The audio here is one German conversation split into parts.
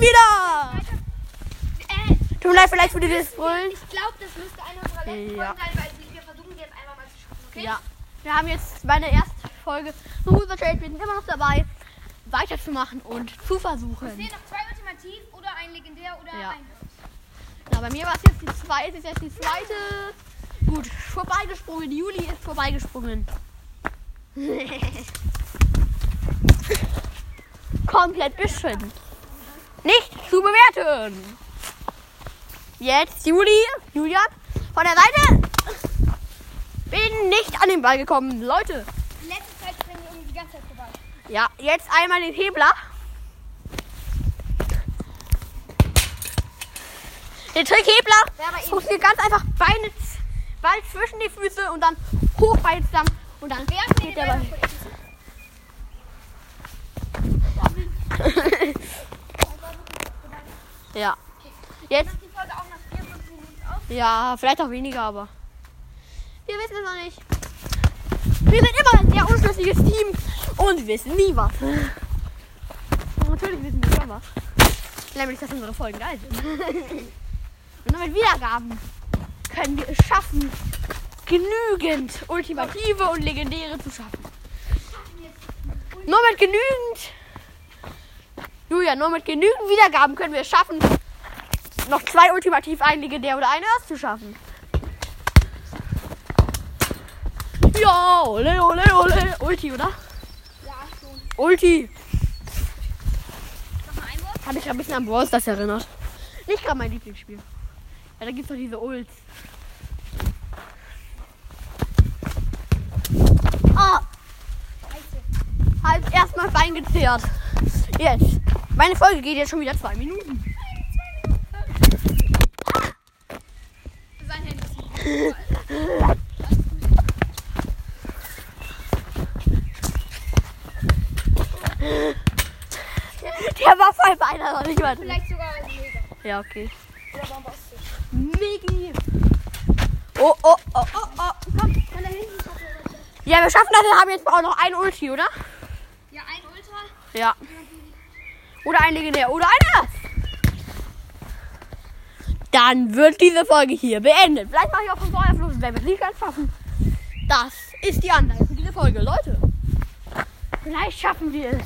nicht wieder! Äh, Tut mir leid, vielleicht für dieses Brüllen. ich glaube, das müsste eine unserer letzten Ja. Folgen sein, weil wir versuchen die jetzt einfach mal zu schaffen, okay? Ja. Wir haben jetzt meine erste Folge Super Trade. Wir sind immer noch dabei, weiterzumachen und zu Es versuchen. fehlen noch zwei Ultimativ oder ein Legendär oder Ja. ein. Ja, bei mir war es jetzt die zweite, ist jetzt die zweite. Gut, vorbeigesprungen. Juli ist vorbeigesprungen. Komplett beschissen. Nicht zu bewerten. Jetzt Juli, Julian, von der Seite. Bin nicht an den Ball gekommen. Leute, In letzter Zeit springen irgendwie die ganze Zeit vorbei. ja, jetzt einmal den Hebler. Den Trick Hebler. Funktioniert ganz einfach. Beine, Ball zwischen die Füße und dann hoch Beine zusammen. Und dann geht der Ball. Ja. Jetzt, Macht die Folge auch nach 4, 5 Minuten auf? ja, vielleicht auch weniger, aber wir wissen es noch nicht. Wir sind immer ein sehr unschlüssiges Team und wissen nie was. Und natürlich wissen wir schon was. Nämlich, dass unsere Folgen geil sind. Und nur mit Wiedergaben können wir es schaffen, genügend ultimative und legendäre zu schaffen. Nur mit genügend. Julia, nur mit genügend Wiedergaben können wir es schaffen, noch zwei ultimativ, ein legendär oder eine erst zu schaffen. Ja, ole, ole, ole. Ulti, oder? Ja, schon. Ulti. Noch mal ein bisschen an Brawl Stars erinnert. Nicht gerade mein Lieblingsspiel. Ja, da gibt es doch diese Ults. Ah, Scheiße. halt erstmal Bein gezehrt. Jetzt. Meine Folge geht jetzt schon wieder zwei Minuten. Sein Handy. Der war voll beinahe noch nicht mal drin. Vielleicht sogar mega. Ja, okay. Oder bombastisch. Megi. Oh, oh, oh, oh, oh. Komm, kann da hinten schaffen. Ja, wir schaffen das. Wir haben jetzt auch noch ein Ulti, oder? Ja, ein Ultra. Ja. Oder ein Legendär. Oder ein Erst. Dann wird diese Folge hier beendet. Vielleicht mache ich auch von Feuerfluss, wenn wir es nicht ganz schaffen. Das ist die Anleitung für diese Folge, Leute. Vielleicht schaffen wir es.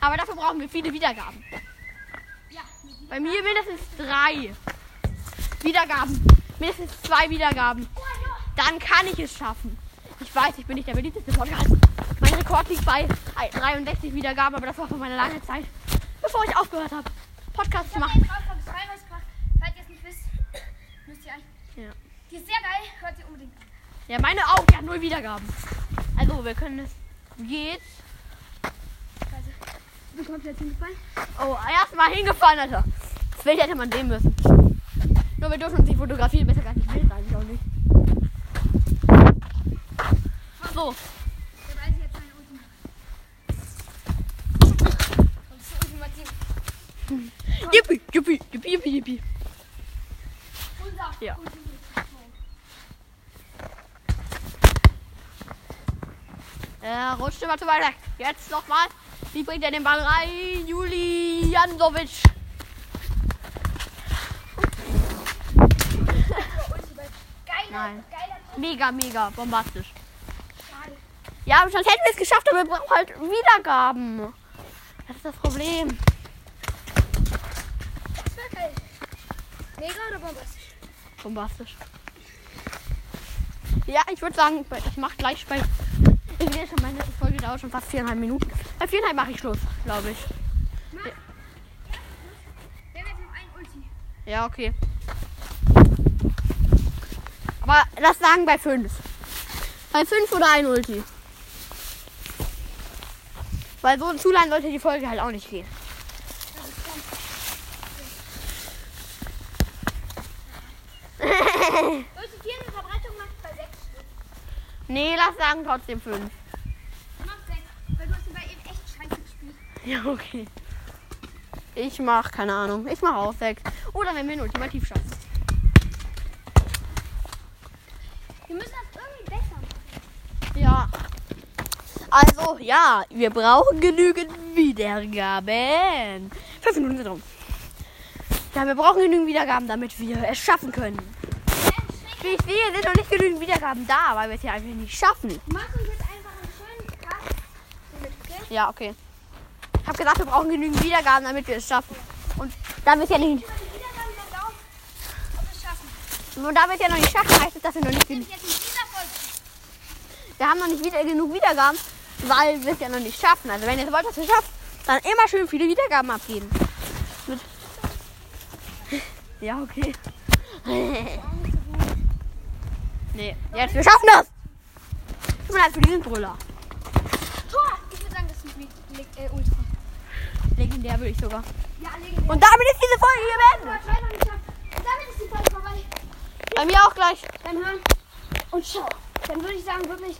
Aber dafür brauchen wir viele Wiedergaben. Bei mir mindestens drei Wiedergaben. Mindestens zwei Wiedergaben. Dann kann ich es schaffen. Ich weiß, ich bin nicht der beliebteste Podcast. Mein Rekord liegt bei 63 Wiedergaben, aber das war von meiner langen Zeit, bevor ich aufgehört habe, Podcasts Ich zu habe machen. jetzt Rausfall 2 rausgebracht. Falls ihr es nicht wisst, müsst ihr ein. Ja. Die ist sehr geil. Hört ihr unbedingt an. Ja, meine auch, die hat null Wiedergaben. Also, wir können es jetzt. Scheiße. Ich bin komplett hingefallen. Oh, erstmal hingefallen, Alter. Das Bild hätte man sehen müssen. Nur wir dürfen uns nicht fotografieren, besser gar nicht Bild eigentlich auch nicht. So, Der weiß jetzt meine Ultima. Das ist ultimativ. yippie, yippie, yippie, yippie, yippie. Unser Ja. Er rutscht immer zu weit weg. Jetzt nochmal. Wie bringt er den Ball rein? Julianovic. Ultimate. Geiler, Nein. Mega, mega, bombastisch. Ja, sonst hätten wir es geschafft, aber wir brauchen halt Wiedergaben. Das ist das Problem. Mega oder bombastisch? Bombastisch. Ja, ich würde sagen, ich mache gleich bei. Ich sehe schon, meine Folge dauert schon fast viereinhalb Minuten. Bei viereinhalb mache ich Schluss, glaube ich. Ein. Ja, okay. Aber lass sagen bei fünf. Bei fünf oder ein Ulti. Weil so zu lang sollte die Folge halt auch nicht gehen. Ulti 4 eine Verbreitung macht bei 6 Stück. Nee, lass sagen trotzdem fünf. Mach 6. Weil du hast bei eben echt scheiße gespielt. Ja, okay. Ich mach, keine Ahnung. Ich mach auch sechs. Oder wenn wir ein Ultimativ schaffen. Wir müssen das irgendwie besser machen. Ja. Also, ja, wir brauchen genügend Wiedergaben. Fünf Minuten sind rum. Ja, wir brauchen genügend Wiedergaben, damit wir es schaffen können. Wie ich sehe, sind noch nicht genügend Wiedergaben da, weil wir es ja einfach nicht schaffen. Mach uns jetzt einfach einen schönen Cut. Okay? Ja, okay. Ich habe gesagt, wir brauchen genügend Wiedergaben, damit wir es schaffen. Und da wir es ja nicht, und da wir es ja noch nicht schaffen, heißt es, dass wir noch nicht genug, wir haben noch nicht wieder genug Wiedergaben, weil wir es ja noch nicht schaffen. Also wenn ihr wollt, dass wir es schaffen, dann immer schön viele Wiedergaben abgeben. Mit ja, okay. nee, jetzt, wir schaffen das! Tut mir leid für diesen Brüller. Tor! Ich würde sagen, das ist ein äh, Ultra. Legendär würde ich sogar. Ja, legendär. Und damit ist diese Folge beendet. Nicht schaffen. Damit ist die Folge vorbei. Bei mir auch gleich. Dann hören und ciao. Dann würde ich sagen, wirklich.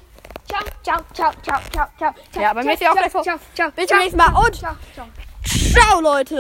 Ciao, ciao, ciao, ciao, ciao, ciao. ciao Ja, bei mir ist ja auch gleich vor- Ciao, ciao. Bis zum nächsten Mal und ciao, ciao. ciao, Leute.